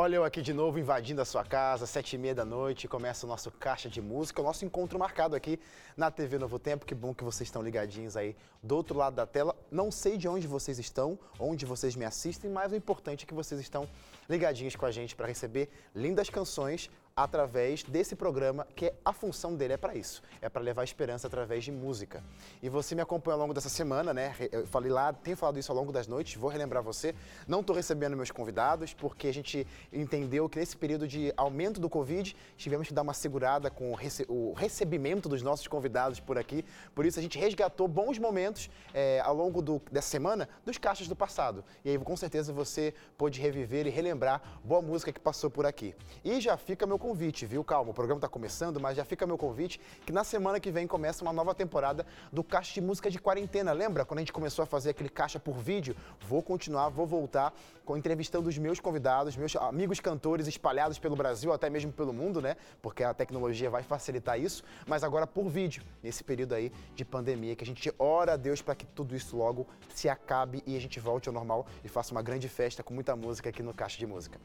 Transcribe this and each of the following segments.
Olha eu aqui de novo invadindo a sua casa, sete e meia da noite, começa o nosso Caixa de Música, o nosso encontro marcado aqui na TV Novo Tempo. Que bom que vocês estão ligadinhos aí do outro lado da tela. Não sei de onde vocês estão, onde vocês me assistem, mas o importante é que vocês estão ligadinhos com a gente para receber lindas canções através desse programa, que é, a função dele é para isso, é para levar esperança através de música. E você me acompanha ao longo dessa semana, né? Eu falei lá, tenho falado isso ao longo das noites, vou relembrar você. Não estou recebendo meus convidados, porque a gente entendeu que nesse período de aumento do Covid, tivemos que dar uma segurada com o, rece o recebimento dos nossos convidados por aqui. Por isso a gente resgatou bons momentos é, ao longo do, dessa semana dos caixas do passado. E aí com certeza você pôde reviver e relembrar boa música que passou por aqui. E já fica meu convite, viu? Calma, o programa está começando, mas já fica meu convite que na semana que vem começa uma nova temporada do Caixa de Música de Quarentena. Lembra quando a gente começou a fazer aquele caixa por vídeo? Vou continuar, vou voltar com entrevistando os meus convidados, meus amigos cantores espalhados pelo Brasil, até mesmo pelo mundo, né? Porque a tecnologia vai facilitar isso, mas agora por vídeo, nesse período aí de pandemia, que a gente ora a Deus para que tudo isso logo se acabe e a gente volte ao normal e faça uma grande festa com muita música aqui no Caixa de Música.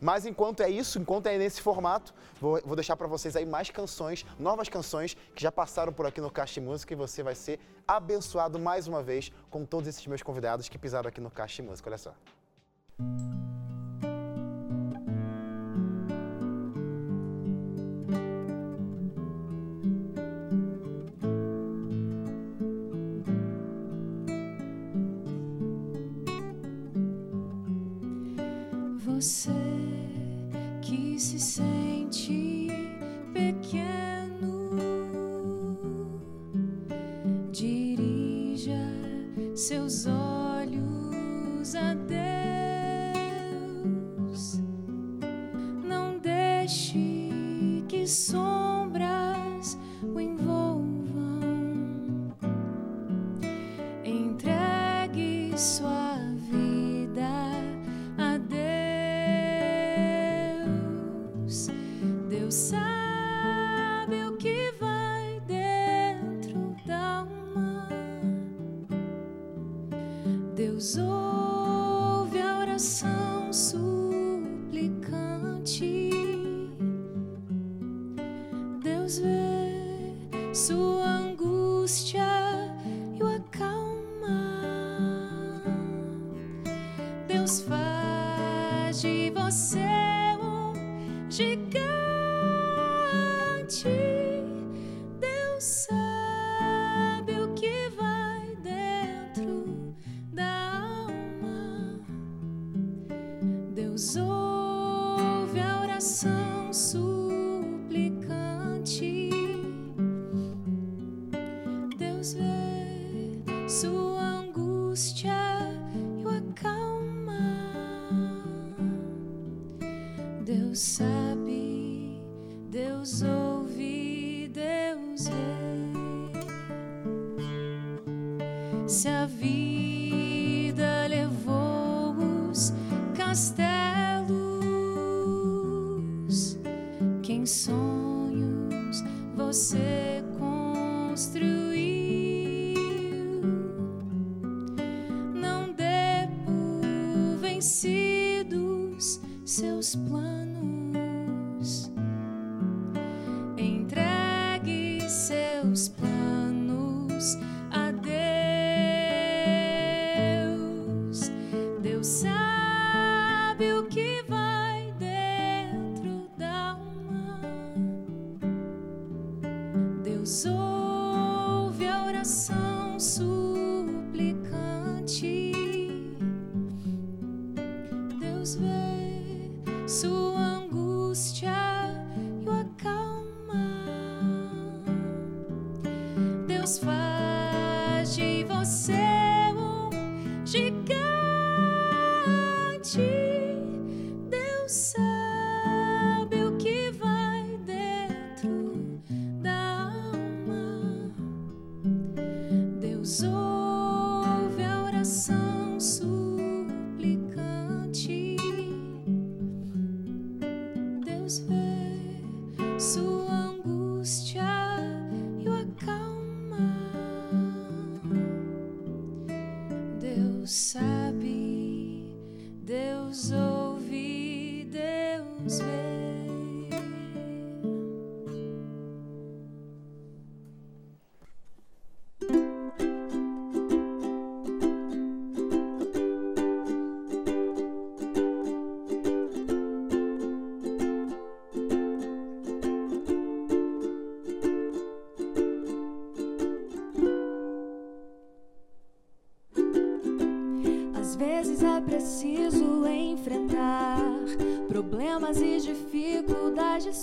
Mas enquanto é isso, enquanto é nesse formato, Vou, vou deixar para vocês aí mais canções, novas canções que já passaram por aqui no Caixa Música e você vai ser abençoado mais uma vez com todos esses meus convidados que pisaram aqui no Caixa Música. Olha só.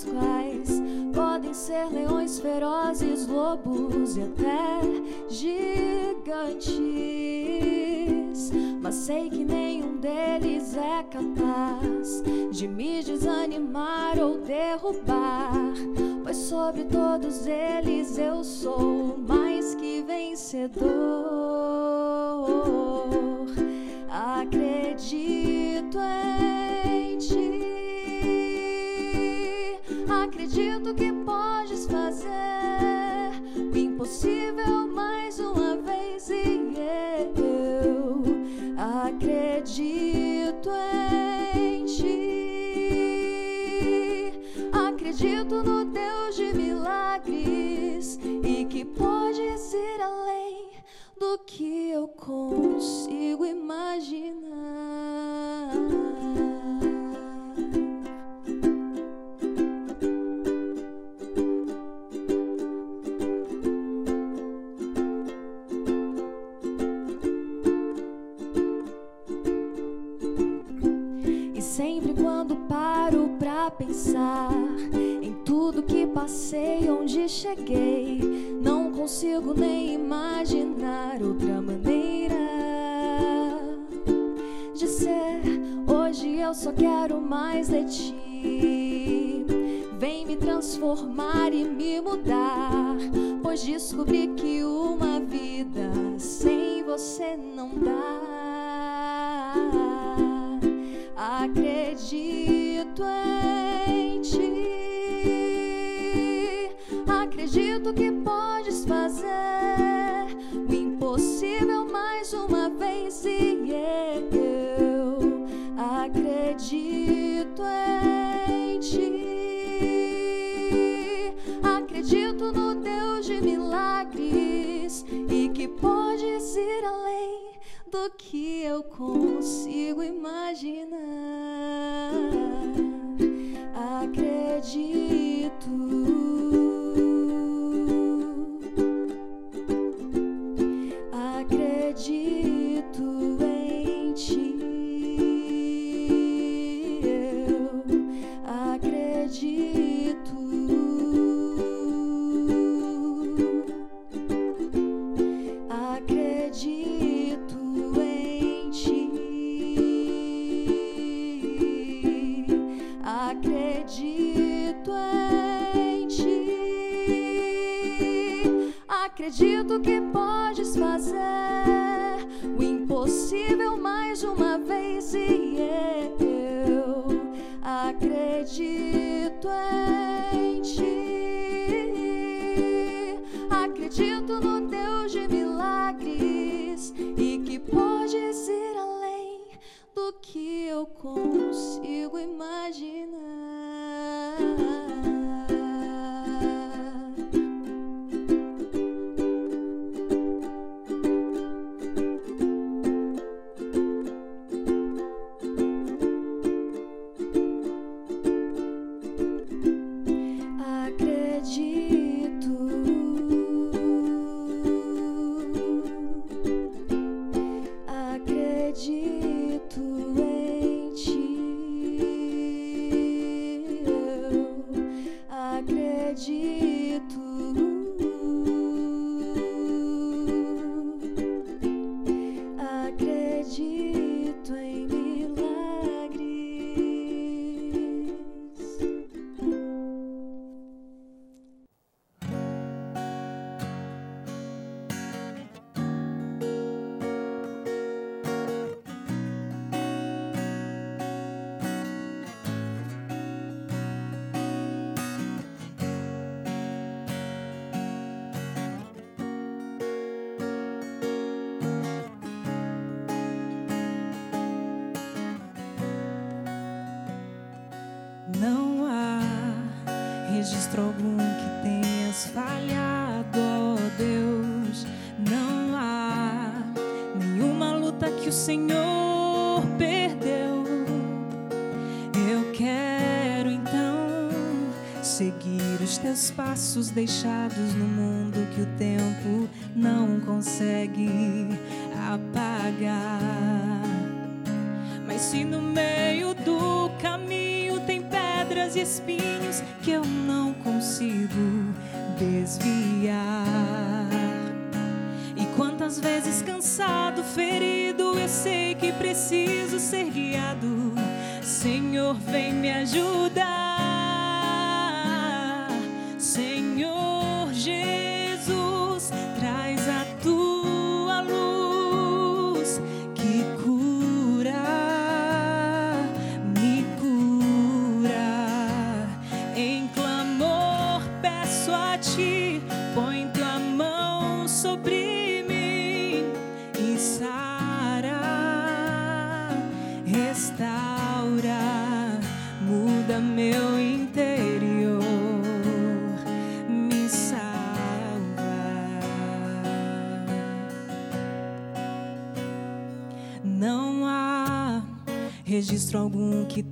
Quais podem ser leões ferozes, lobos e até gigantes. Mas sei que nenhum deles é capaz de me desanimar ou derrubar, pois sobre todos eles eu sou mais que vencedor. Podes ir além do que eu consigo imaginar. E sempre quando paro pra pensar em tudo que passei, onde cheguei, consigo nem imaginar outra maneira de ser. Hoje eu só quero mais de ti. Vem me transformar e me mudar, pois descobri que uma vida sem você não dá. Acredito em ti. Acredito que podes acredito em ti. Acredito no Deus de milagres e que podes ir além do que eu consigo imaginar. Acredito. Passos deixados no mundo algum que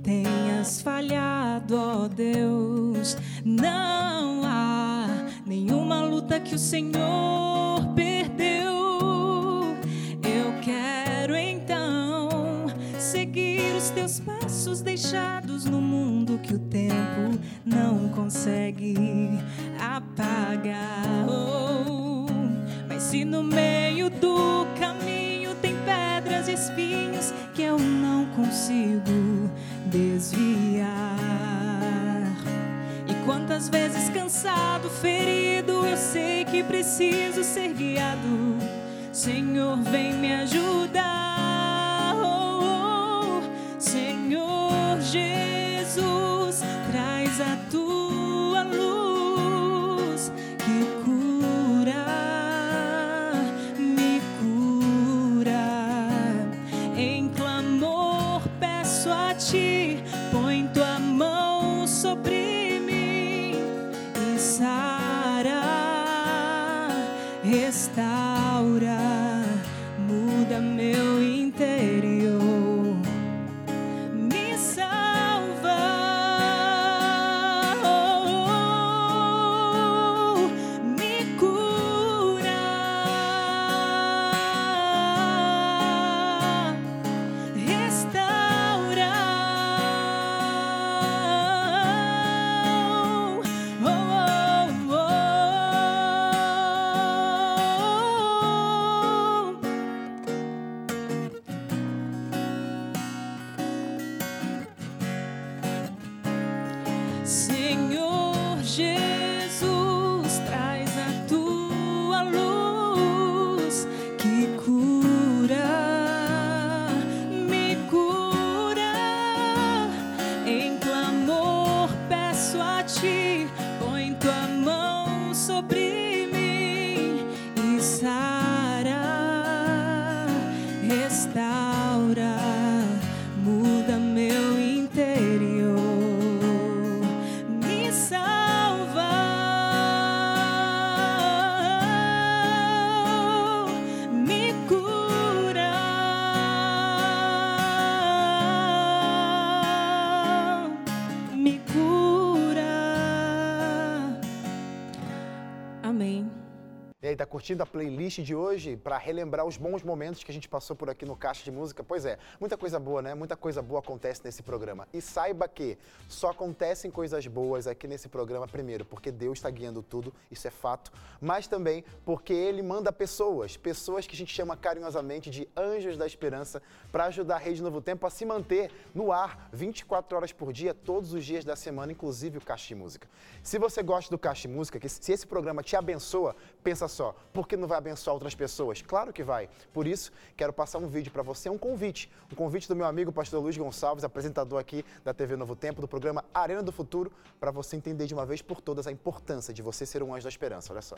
Curtindo a playlist de hoje para relembrar os bons momentos que a gente passou por aqui no Caixa de Música? Pois é, muita coisa boa, né? Muita coisa boa acontece nesse programa. E saiba que só acontecem coisas boas aqui nesse programa, primeiro, porque Deus está guiando tudo, isso é fato, mas também porque Ele manda pessoas, pessoas que a gente chama carinhosamente de anjos da esperança, para ajudar a Rede Novo Tempo a se manter no ar 24 horas por dia, todos os dias da semana, inclusive o Caixa de Música. Se você gosta do Caixa de Música, que se esse programa te abençoa, pensa só, por que não vai abençoar outras pessoas? Claro que vai. Por isso, quero passar um vídeo para você, um convite. Um convite do meu amigo pastor Luiz Gonçalves, apresentador aqui da TV Novo Tempo, do programa Arena do Futuro, para você entender de uma vez por todas a importância de você ser um anjo da esperança. Olha só.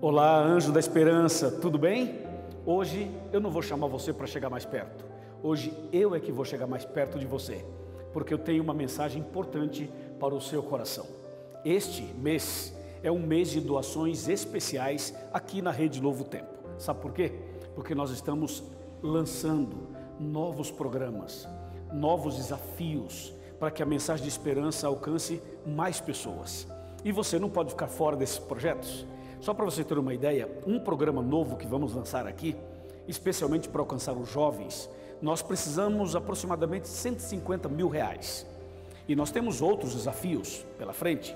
Olá, anjo da esperança, tudo bem? Hoje eu não vou chamar você para chegar mais perto. Hoje eu é que vou chegar mais perto de você, porque eu tenho uma mensagem importante para o seu coração. Este mês é um mês de doações especiais aqui na Rede Novo Tempo. Sabe por quê? Porque nós estamos lançando novos programas, novos desafios para que a mensagem de esperança alcance mais pessoas. E você não pode ficar fora desses projetos. Só para você ter uma ideia, um programa novo que vamos lançar aqui especialmente para alcançar os jovens, nós precisamos aproximadamente 150 mil reais. E nós temos outros desafios pela frente.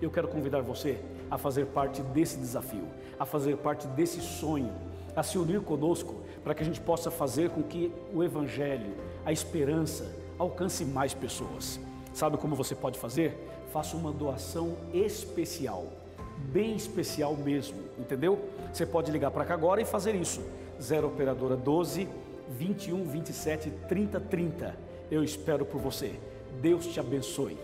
Eu quero convidar você a fazer parte desse desafio, a fazer parte desse sonho, a se unir conosco para que a gente possa fazer com que o Evangelho, a esperança, alcance mais pessoas. Sabe como você pode fazer? Faça uma doação especial, bem especial mesmo, entendeu? Você pode ligar para cá agora e fazer isso. 0 operadora 12 21 27 30 30. Eu espero por você. Deus te abençoe.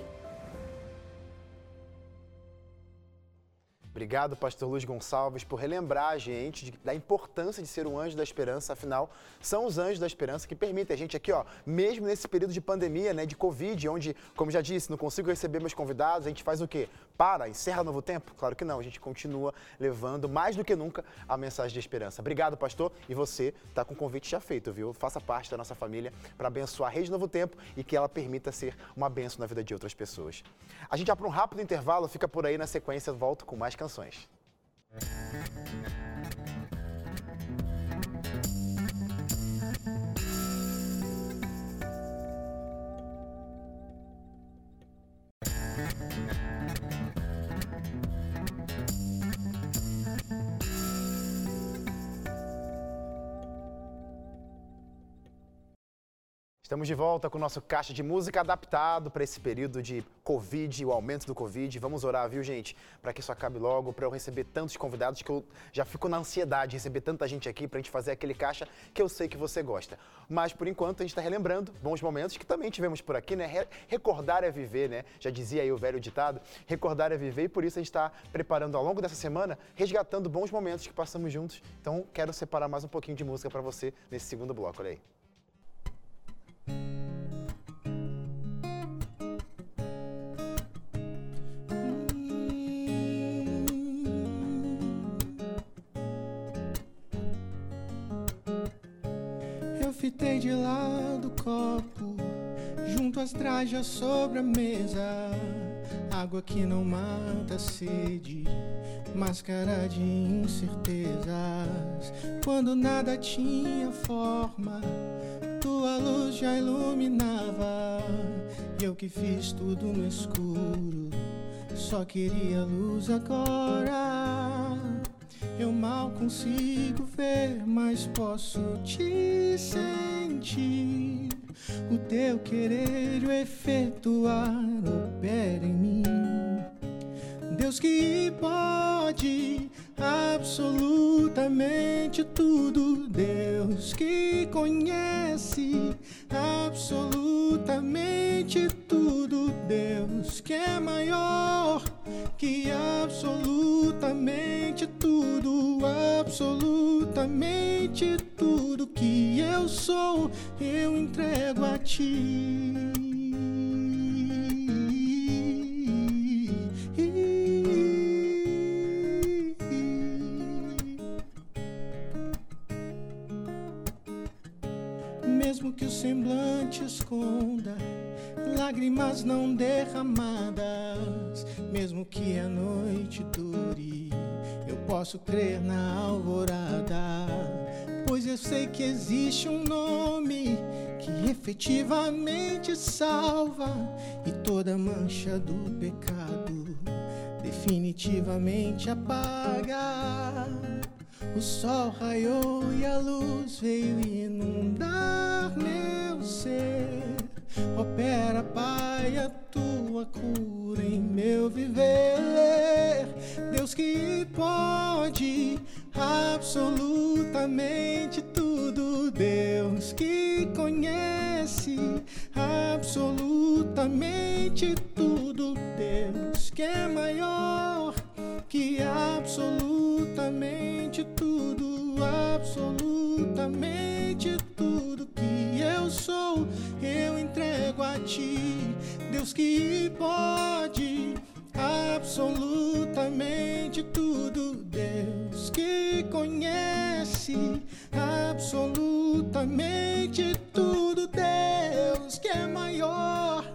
Obrigado, pastor Luiz Gonçalves, por relembrar a gente da importância de ser um anjo da esperança. Afinal, são os anjos da esperança que permitem a gente aqui, ó, mesmo nesse período de pandemia, né, de Covid, onde, como já disse, não consigo receber meus convidados, a gente faz o quê? Para, encerra novo tempo? Claro que não, a gente continua levando mais do que nunca a mensagem de esperança. Obrigado, pastor, e você está com o convite já feito, viu? Faça parte da nossa família para abençoar a Rede Novo Tempo e que ela permita ser uma benção na vida de outras pessoas. A gente vai para um rápido intervalo, fica por aí na sequência, volto com mais canções. Estamos de volta com o nosso caixa de música adaptado para esse período de Covid, o aumento do Covid. Vamos orar, viu, gente? Para que isso acabe logo, para eu receber tantos convidados que eu já fico na ansiedade de receber tanta gente aqui para a gente fazer aquele caixa que eu sei que você gosta. Mas por enquanto a gente está relembrando bons momentos que também tivemos por aqui, né? Recordar é viver, né? Já dizia aí o velho ditado: recordar é viver e por isso a gente está preparando ao longo dessa semana, resgatando bons momentos que passamos juntos. Então quero separar mais um pouquinho de música para você nesse segundo bloco. Olha aí. Fitei de lado o copo, junto às trajas sobre a mesa. Água que não mata a sede, máscara de incertezas. Quando nada tinha forma tua luz já iluminava. Eu que fiz tudo no escuro, só queria luz agora. Mal consigo ver, mas posso te sentir. O teu querer o efetuar opera em mim. Deus que pode absolutamente tudo. Deus que conhece absolutamente tudo. Deus que é maior que absolutamente. Absolutamente tudo que eu sou, eu entrego a ti. mesmo que o semblante esconda lágrimas não derramadas, mesmo que a noite dure, posso crer na alvorada, pois eu sei que existe um nome que efetivamente salva e toda mancha do pecado definitivamente apaga. O sol raiou e a luz veio inundar meu ser. Opera, Pai, a tua cura em meu viver. Deus que pode absolutamente tudo. Deus que conhece absolutamente tudo. Deus que é maior que absolutamente tudo, absolutamente tudo que eu sou, eu entrego a ti, Deus que pode absolutamente tudo, Deus que conhece absolutamente tudo, Deus que é maior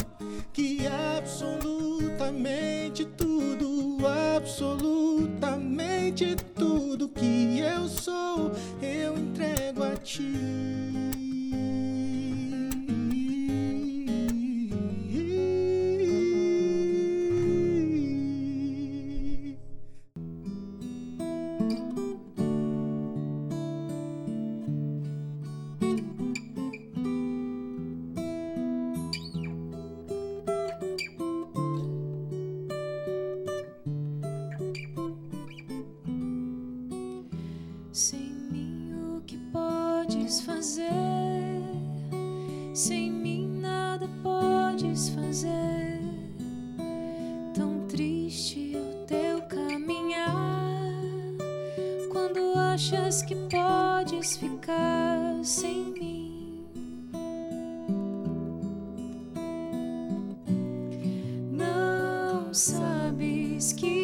que absolutamente tudo, absolutamente tudo que eu sou, eu entrego ti. Fazer? Sem mim, nada podes fazer. Tão triste é o teu caminhar. Quando achas que podes ficar sem mim. Não sabes que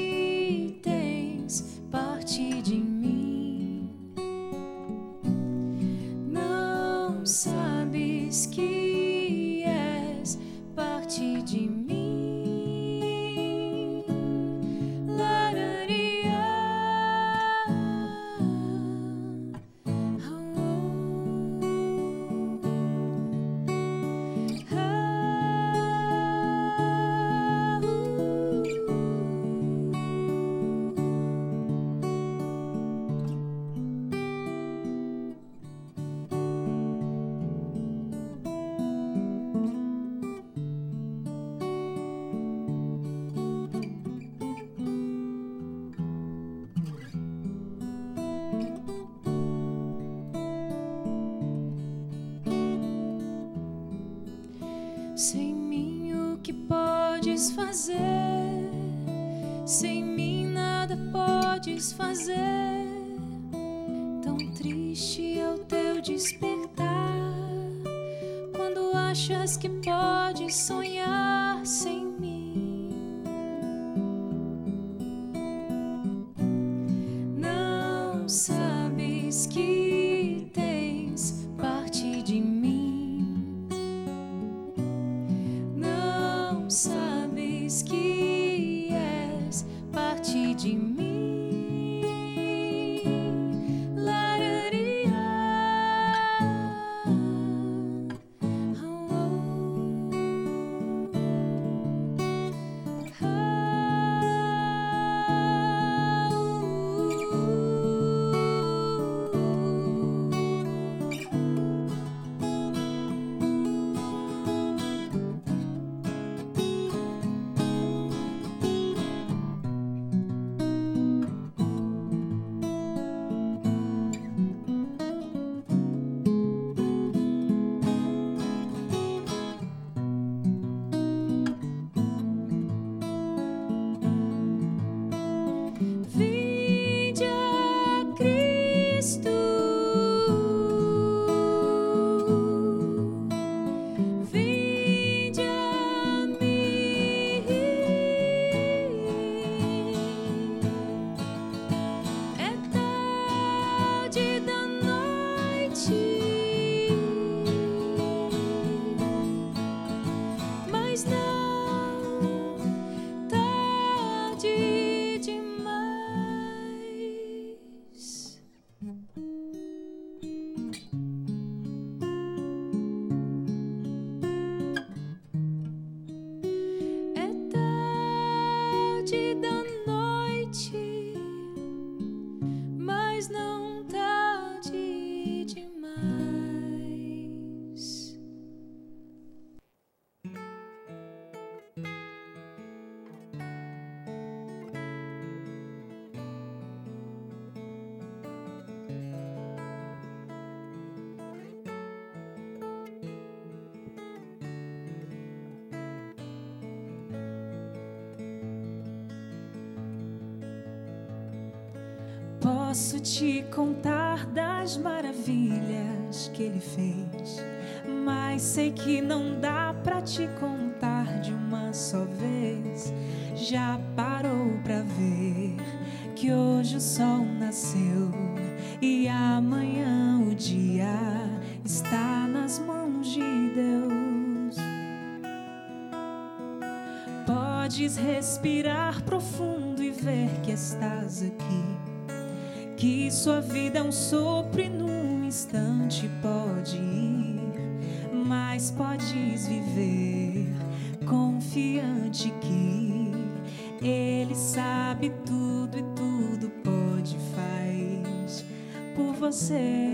podes fazer. Tão triste é o teu despertar. Quando achas que podes sonhar sem Posso te contar das maravilhas que ele fez, mas sei que não dá pra te contar de uma só vez. Já parou pra ver que hoje o sol nasceu e amanhã o dia está nas mãos de Deus. Podes respirar profundo e ver que estás aqui. Que sua vida é um sopro e num instante pode ir, mas podes viver confiante que Ele sabe tudo e tudo pode faz por você.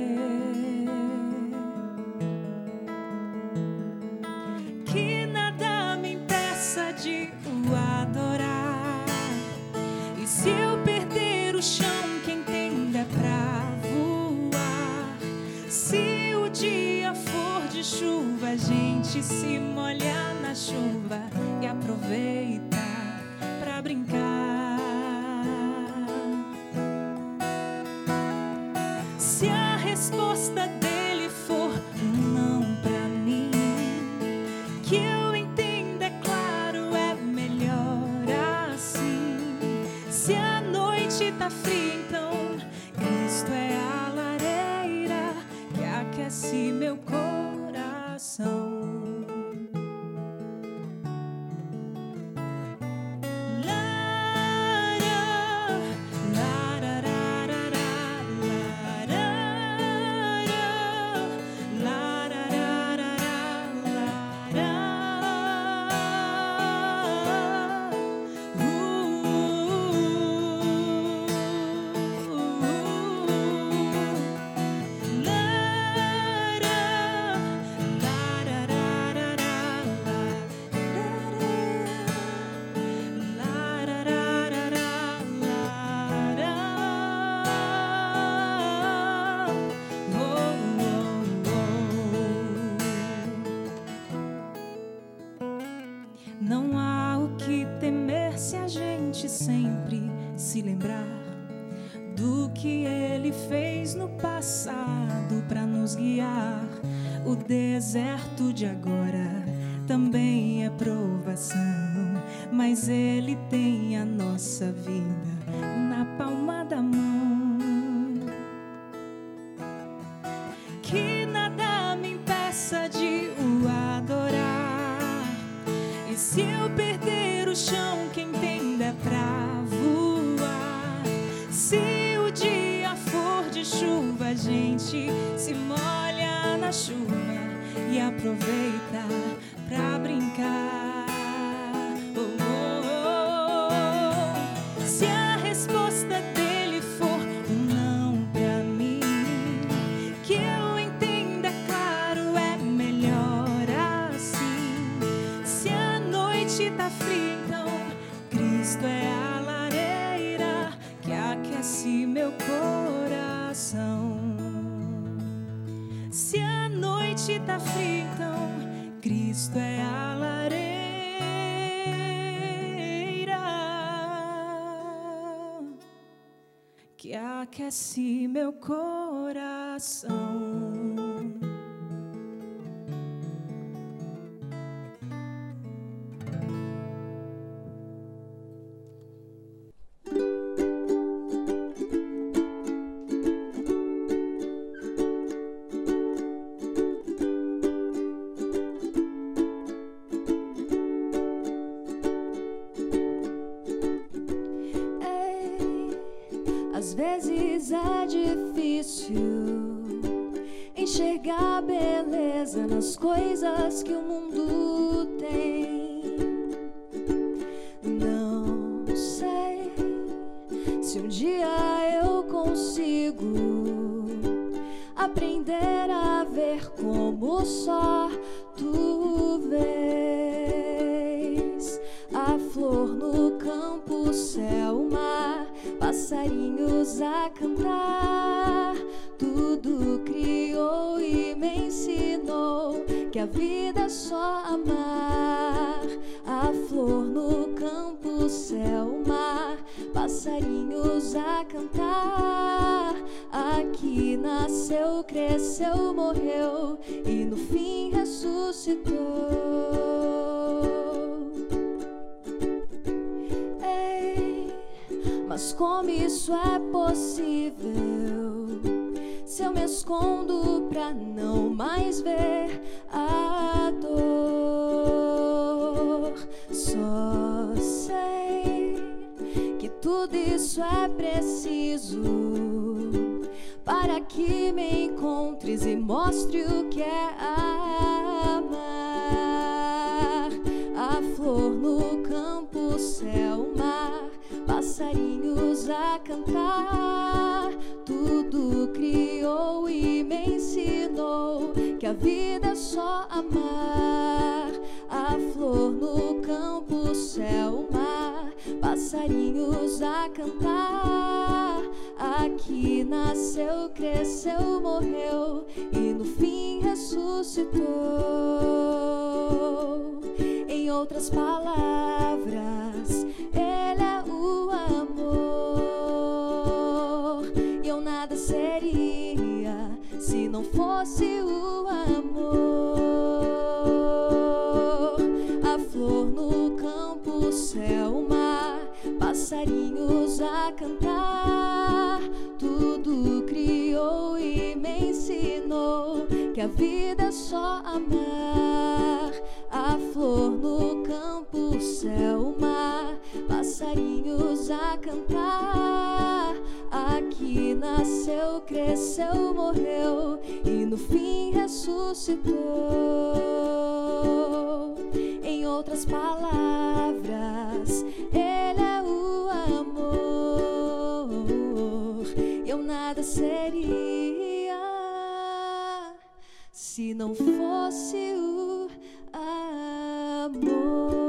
Fez no passado para nos guiar. O deserto de agora também é provação, mas ele tem a nossa vida na palma da mão. Nas coisas que o mundo tem. Não sei se um dia eu consigo aprender a ver como só tu Ei, mas como isso é possível? Se eu me escondo pra não mais ver a dor, só sei que tudo isso é preciso para que me encontres e mostre o passarinhos a cantar. Tudo criou e me ensinou que a vida é só amar. A flor no campo, céu, mar, passarinhos a cantar. Aqui nasceu, cresceu, morreu e no fim ressuscitou. Em outras palavras, Ele é o amor. E eu nada seria se não fosse o amor. A flor no campo, céu, mar, passarinhos a cantar. Tudo criou e me ensinou que a vida é só amar. A flor no campo, céu, mar, passarinhos a cantar. Aqui nasceu, cresceu, morreu e no fim ressuscitou. Em outras palavras, Ele é o amor. Eu nada seria se não fosse o amor.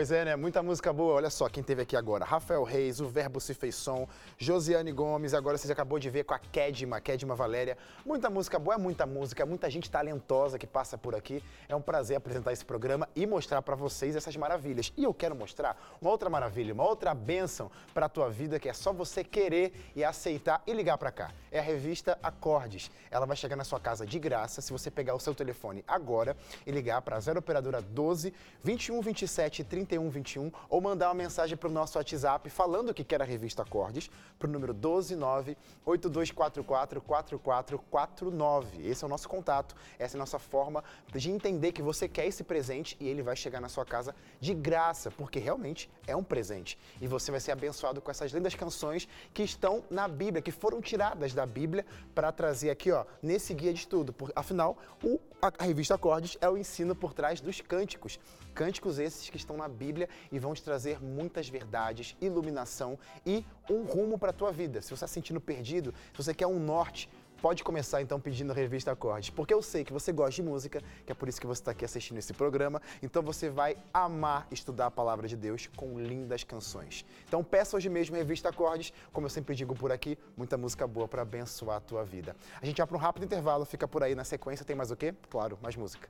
Pois é, né? Muita música boa. Olha só quem teve aqui agora. Rafael Reis, o Verbo se fez som, Josiane Gomes, agora você acabou de ver com a Kedma, Kedma Valéria. Muita música boa, é muita música, muita gente talentosa que passa por aqui. É um prazer apresentar esse programa e mostrar para vocês essas maravilhas. E eu quero mostrar uma outra maravilha, uma outra bênção para a tua vida que é só você querer e aceitar e ligar para cá. É a revista Acordes. Ela vai chegar na sua casa de graça se você pegar o seu telefone agora e ligar para 0 operadora 12 21 27 31 21 ou mandar uma mensagem para o nosso WhatsApp falando que quer a revista Acordes para o número 129 8244 4449. Esse é o nosso contato, essa é a nossa forma de entender que você quer esse presente e ele vai chegar na sua casa de graça, porque realmente é um presente. E você vai ser abençoado com essas lindas canções que estão na Bíblia, que foram tiradas da Bíblia para trazer aqui, ó, nesse guia de estudo. Afinal, o- a, a revista Acordes é o ensino por trás dos cânticos. Cânticos esses que estão na Bíblia e vão te trazer muitas verdades, iluminação e um rumo para a tua vida. Se você está se sentindo perdido, se você quer um norte, pode começar então pedindo a revista Acordes, porque eu sei que você gosta de música, que é por isso que você está aqui assistindo esse programa, então você vai amar estudar a palavra de Deus com lindas canções. Então peça hoje mesmo a revista Acordes, como eu sempre digo por aqui, muita música boa para abençoar a tua vida. A gente vai para um rápido intervalo, fica por aí na sequência, tem mais o quê? Claro, mais música.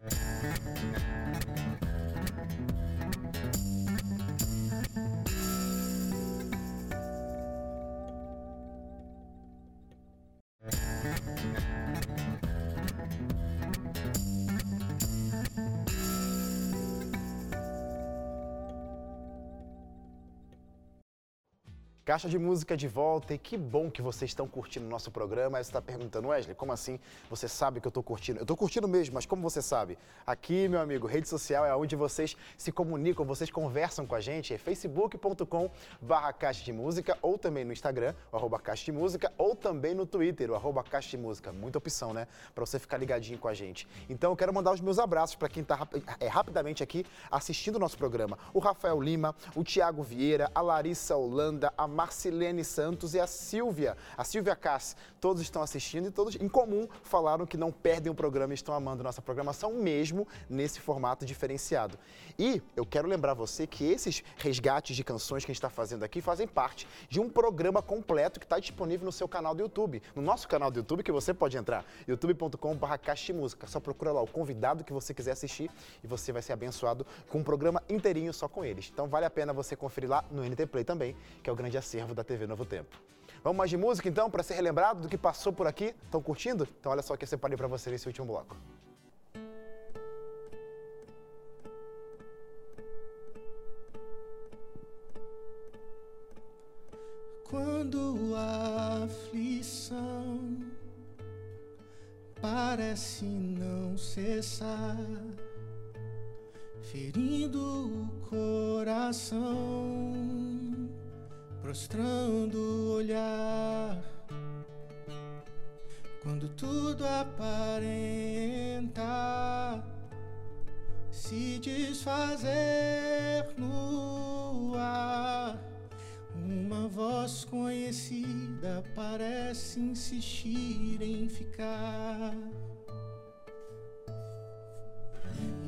Thank you. Caixa de música de volta e que bom que vocês estão curtindo o nosso programa. Aí você está perguntando, Wesley, como assim você sabe que eu estou curtindo? Eu estou curtindo mesmo, mas como você sabe? Aqui, meu amigo, rede social é onde vocês se comunicam, vocês conversam com a gente. É facebook.com barra Caixa de Música ou também no Instagram, o arroba Caixa de Música, ou também no Twitter, o arroba Caixa de Música. Muita opção, né? Para você ficar ligadinho com a gente. Então eu quero mandar os meus abraços para quem está é, rapidamente aqui assistindo o nosso programa. O Rafael Lima, o Tiago Vieira, a Larissa Holanda, a Marcilene Santos e a Silvia, a Silvia Cass. Todos estão assistindo e todos, em comum, falaram que não perdem o programa e estão amando nossa programação mesmo nesse formato diferenciado. E eu quero lembrar você que esses resgates de canções que a gente está fazendo aqui fazem parte de um programa completo que está disponível no seu canal do YouTube, no nosso canal do YouTube que você pode entrar, youtube.com.br Música. Só procura lá o convidado que você quiser assistir e você vai ser abençoado com um programa inteirinho só com eles. Então vale a pena você conferir lá no NT Play também, que é o grande acervo da TV Novo Tempo. Vamos mais de música então, para ser relembrado do que passou por aqui? Estão curtindo? Então olha só o que eu separei para você nesse último bloco. quando a aflição parece não cessar, ferindo o coração, prostrando o olhar. Quando tudo aparenta se desfazer no ar uma voz conhecida parece insistir em ficar.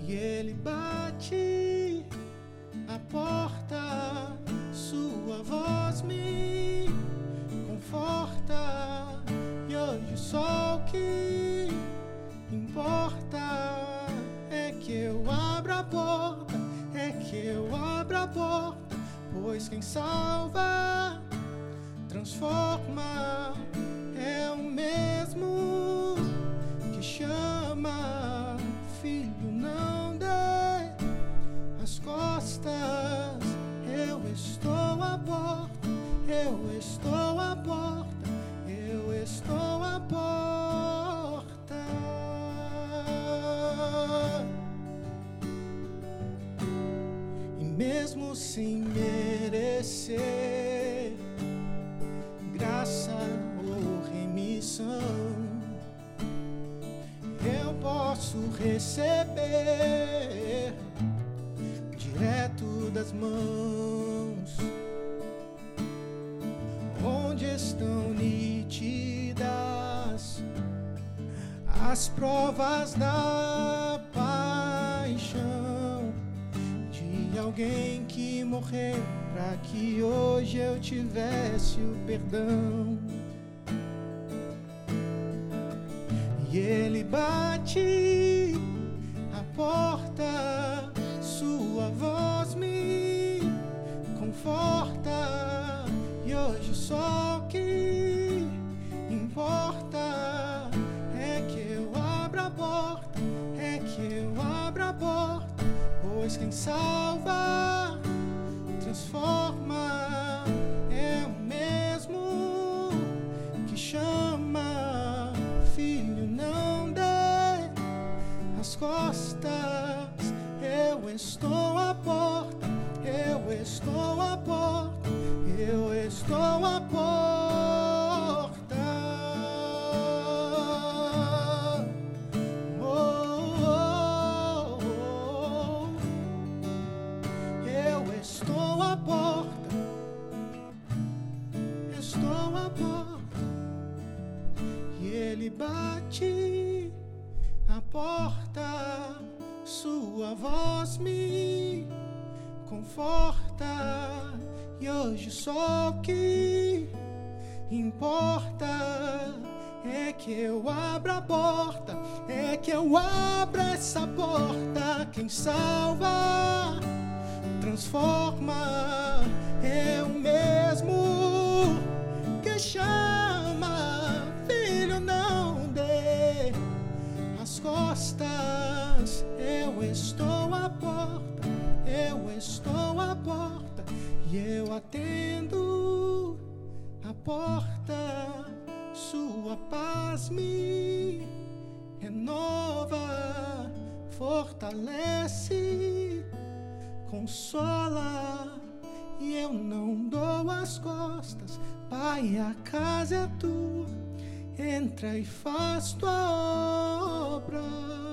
E ele bate a porta, sua voz me conforta. E hoje só o que importa é que eu abra a porta, é que eu abra a porta pois quem salva, transforma, é o mesmo que chama, eu estou a porta, eu estou a porta. E mesmo sem merecer graça ou remissão, eu posso receber direto das mãos, as provas da paixão de alguém que morreu para que hoje eu tivesse o perdão. E ele bate a porta, sua voz me conforta. Pois a porta, sua voz me conforta. E hoje só o que importa é que eu abra a porta, é que eu abra essa porta. Quem salva, transforma, é o mesmo que chama costas. Eu estou à porta, eu estou à porta e eu atendo a porta. Sua paz me renova, fortalece, consola. E eu não dou as costas, Pai, a casa é tua entra e faz tua obra.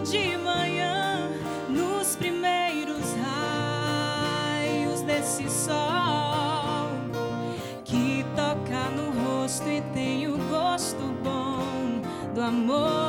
de manhã, nos primeiros raios desse sol que toca no rosto e tem o gosto bom do amor.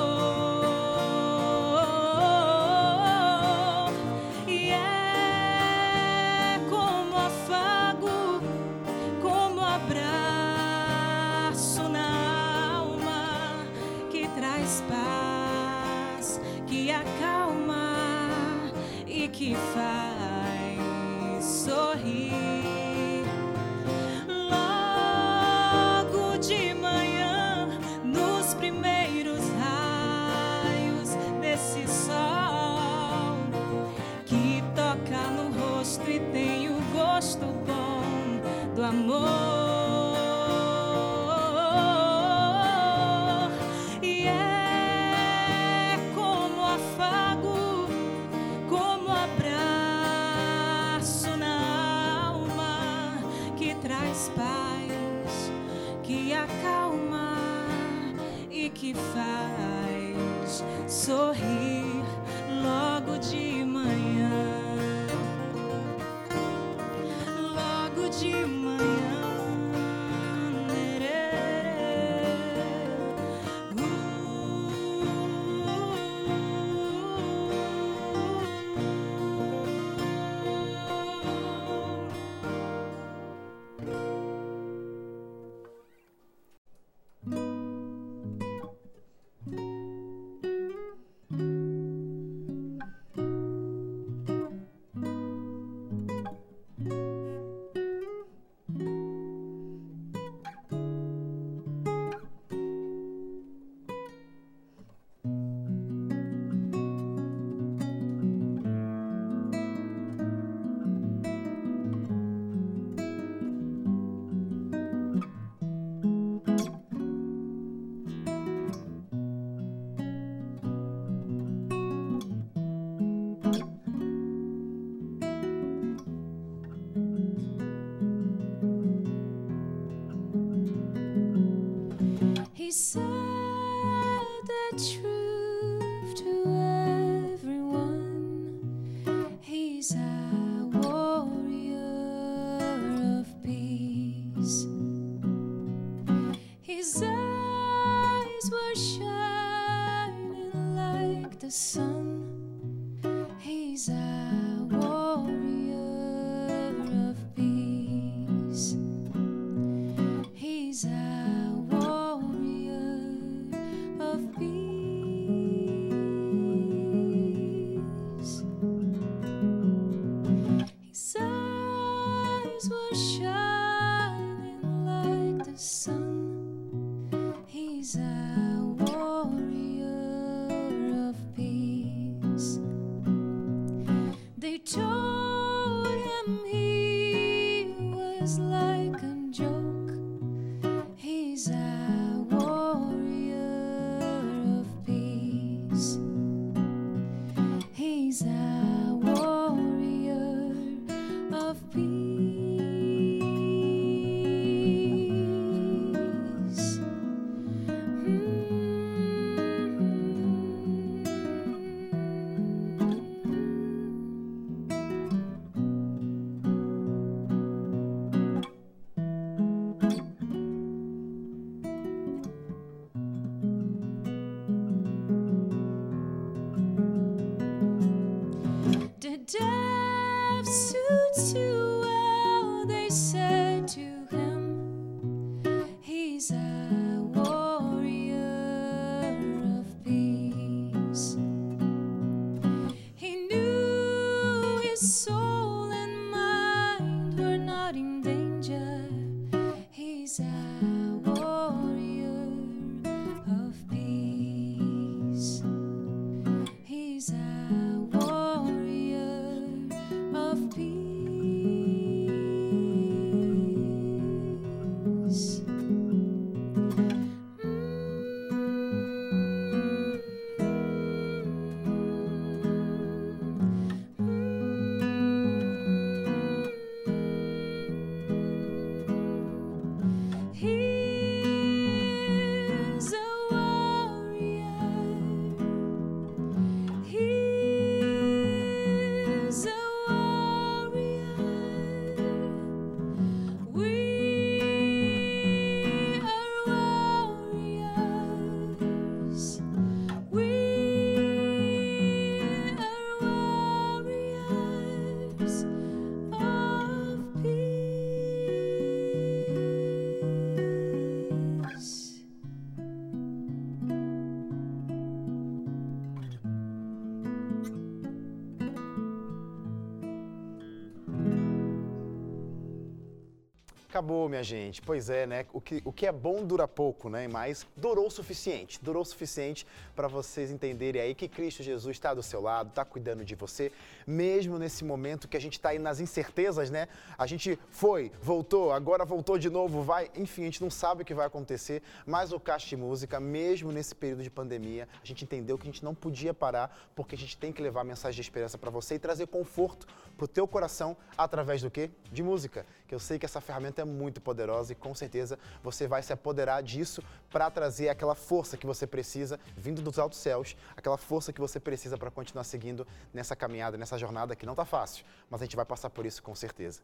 Acabou, minha gente. Pois é, né? O que, o que é bom dura pouco, né? Mas durou o suficiente. Durou o suficiente para vocês entenderem aí que Cristo Jesus está do seu lado, está cuidando de você, mesmo nesse momento que a gente está aí nas incertezas, né? A gente foi, voltou, agora voltou de novo, vai. Enfim, a gente não sabe o que vai acontecer, mas o de Música, mesmo nesse período de pandemia, a gente entendeu que a gente não podia parar, porque a gente tem que levar a mensagem de esperança para você e trazer conforto para o teu coração através do quê? De música. Que eu sei que essa ferramenta é muito poderosa e com certeza você vai se apoderar disso para trazer aquela força que você precisa vindo dos altos céus, aquela força que você precisa para continuar seguindo nessa caminhada, nessa jornada que não está fácil, mas a gente vai passar por isso com certeza.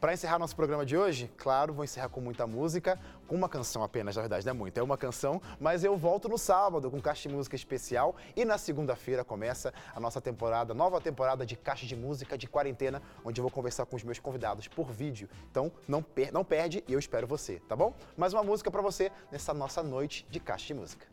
Para encerrar nosso programa de hoje, claro, vou encerrar com muita música, com uma canção apenas, na verdade, não é muito, é uma canção, mas eu volto no sábado com Caixa de Música especial e na segunda-feira começa a nossa temporada, nova temporada de Caixa de Música de quarentena, onde eu vou conversar com os meus convidados por vídeo. Então, não, per não perde e eu espero você, tá bom? Mais uma música para você nessa nossa noite de Caixa de Música.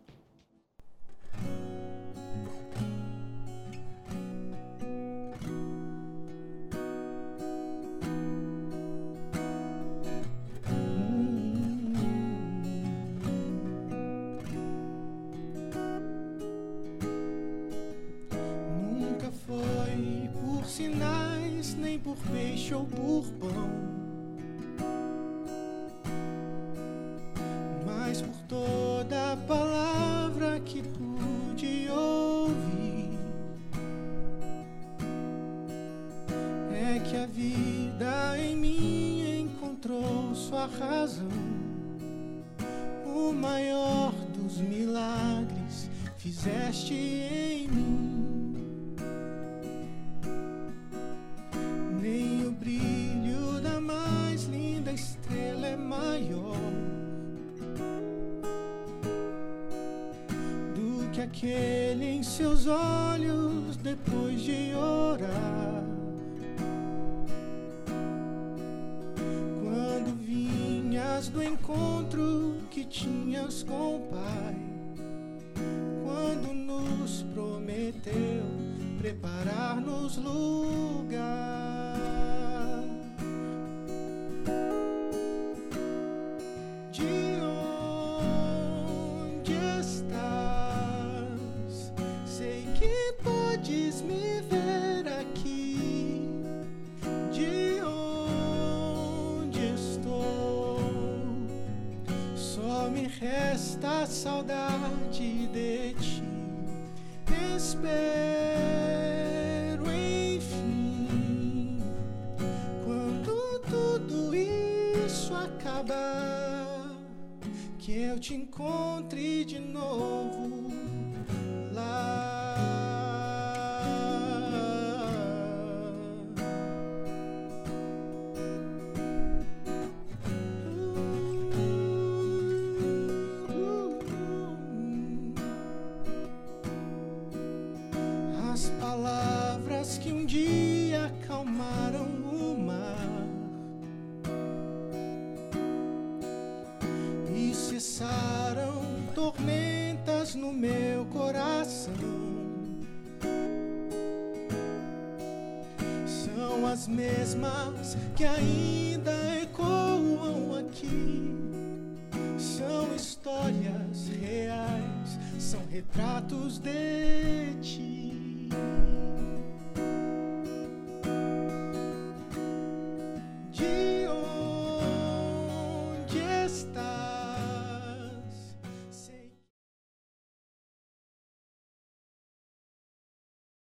por peixe ou por pão, do encontro que tinhas com o Pai, quando nos prometeu preparar-nos lugar. Te encontre